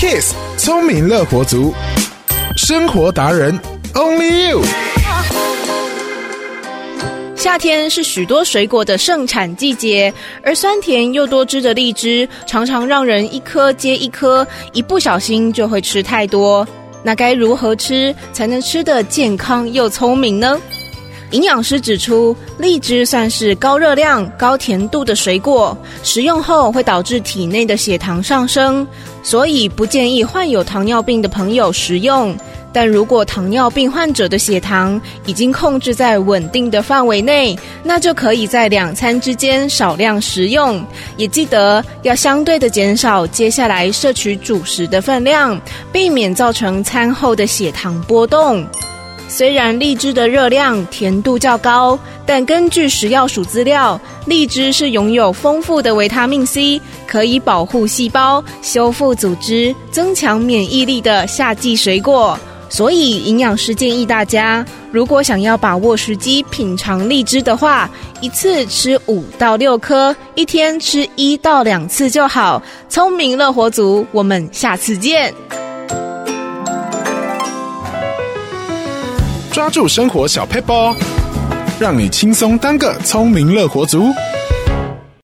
Kiss 聪明乐活族，生活达人 Only You。夏天是许多水果的盛产季节，而酸甜又多汁的荔枝，常常让人一颗接一颗，一不小心就会吃太多。那该如何吃才能吃得健康又聪明呢？营养师指出，荔枝算是高热量、高甜度的水果，食用后会导致体内的血糖上升，所以不建议患有糖尿病的朋友食用。但如果糖尿病患者的血糖已经控制在稳定的范围内，那就可以在两餐之间少量食用，也记得要相对的减少接下来摄取主食的分量，避免造成餐后的血糖波动。虽然荔枝的热量、甜度较高，但根据食药署资料，荔枝是拥有丰富的维他命 C，可以保护细胞、修复组织、增强免疫力的夏季水果。所以，营养师建议大家，如果想要把握时机品尝荔枝的话，一次吃五到六颗，一天吃一到两次就好。聪明乐活族，我们下次见。抓住生活小 paper，，让你轻松当个聪明乐活族。